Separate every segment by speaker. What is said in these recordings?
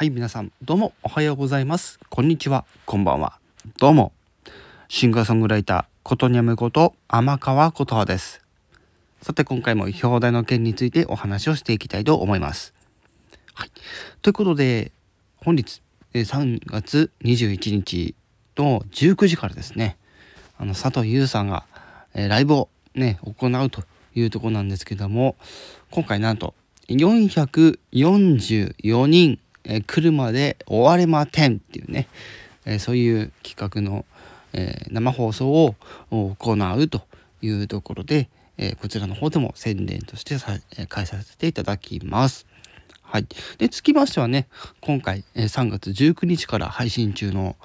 Speaker 1: はい、皆さん、どうもおはようございます。こんにちは、こんばんは。どうも、シンガーソングライター、ことにゃむこと、天川琴葉です。さて、今回も表題の件についてお話をしていきたいと思います。はい。ということで、本日、3月21日の19時からですね、あの、佐藤優さんが、えーライブをね、行うというところなんですけども、今回なんと、444人、えー来るまで終われまてんっていうね、えーそういう企画の、えー生放送を行うというところで、えこちらの方でも宣伝としてさ、えー開催させていただきます。はい。で、つきましてはね、今回、え3月19日から配信中の、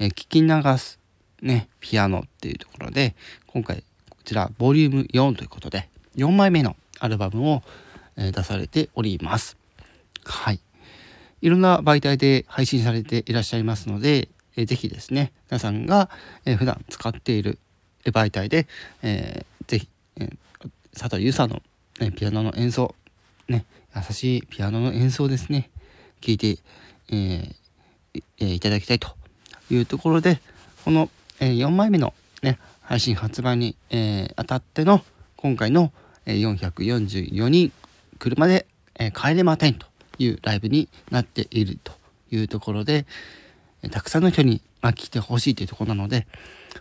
Speaker 1: え聞き流す、ね、ピアノっていうところで、今回、こちら、ボリューム4ということで、4枚目のアルバムを、え出されております。はい。いろんな媒体で配信されていらっしゃいますので、えーぜひですね、皆さんが、えー普段使っている媒体で、えーぜひ、えー佐藤優さんの、ね、ピアノの演奏、ね、優しいピアノの演奏ですね、聞いて、えーいただきたいというところで、この、え4枚目の、ね、配信発売に、えー当たっての今回の、えー444人車で、え帰れませんと。いうライブになっているというところで、たくさんの人に、ま、来てほしいというとこなので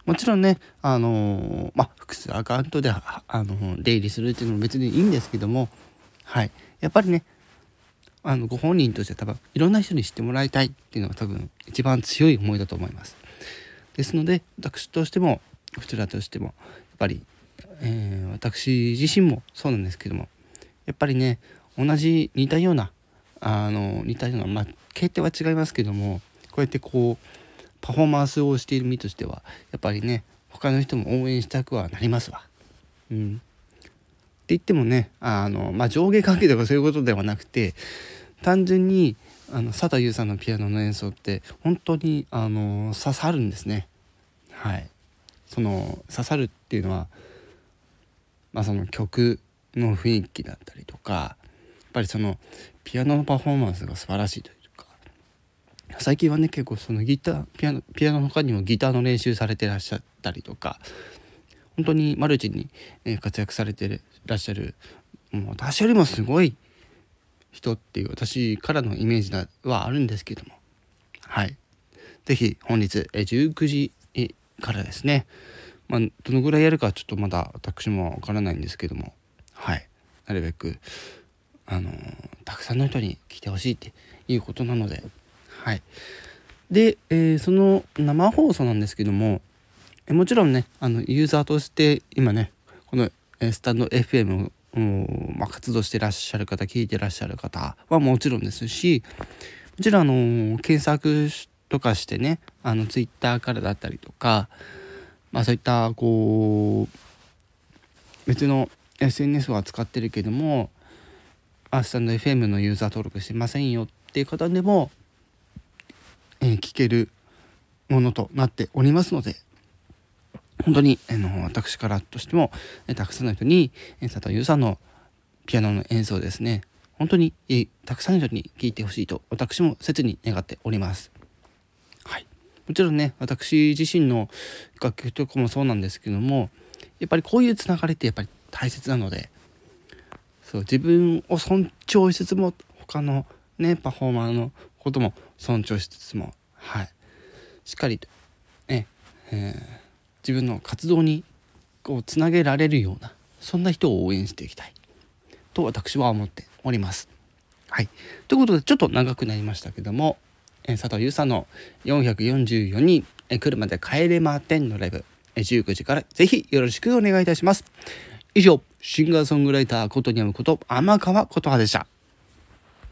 Speaker 1: もちろんね、あのーまあ、複数アカウントで、あの出入りするっていうのも別にいいんですけども、はい、やっぱりねあのご本人としては多分いろんな人に知ってもらいたいっていうのが多分一番強い思いだと思います。ですので私としてもこちらとしてもやっぱり、えー私自身もそうなんですけどもやっぱりね同じ似たようなあの似たようなまあ形態は違いますけどもこうやってこうパフォーマンスをしている身としてはやっぱりね他の人も応援したくはなりますわ。うん、って言ってもねあの、まあ、上下関係とかそういうことではなくて単純にあの佐藤優さんのピアノの演奏って本当にあの刺さるんですね。はい、その刺さるっていうのは、まあ、その曲の雰囲気だったりとかやっぱりそのピアノのパフォーマンスが素晴らしいというか最近はね結構そのギターピアノピアノの他にもギターの練習されてらっしゃったりとか本当にマルチに活躍されてらっしゃるもう私よりもすごい人っていう私からのイメージはあるんですけども。はい。是非本日19時からですね。まあどのぐらいやるかちょっとまだ私もわからないんですけども。はい。なるべくあのたくさんの人に来てほしいっていうことなので。はい。で、えーその生放送なんですけどもえもちろんねあのユーザーとして今ねこのスタンド FM を、まあ、活動してらっしゃる方聞いてらっしゃる方はもちろんですしもちろんあの検索とかしてねあのツイッターからだったりとかまあそういったこう別の SNS は使ってるけどもあスタンド FM のユーザー登録してませんよっていう方でも、えー聞けるものとなっておりますので本当にあの私からとしてもえたくさんの人にえー佐藤優さんのピアノの演奏ですね本当にえたくさんの人に聴いてほしいと私も切に願っております。はい、もちろんね私自身の楽曲とかもそうなんですけどもやっぱりこういうつながりってやっぱり大切なのでそう自分を尊重しつつも他のねパフォーマーのことも尊重しつつもはいしっかりとね、えー自分の活動にこうつなげられるようなそんな人を応援していきたいと私は思っております。はい、ということでちょっと長くなりましたけども、えー佐藤優さんの444人、えー来るまで帰れま10のライブ、えー19時からぜひよろしくお願いいたします。以上シンガーソングライターことにゃむこと天川琴葉でした。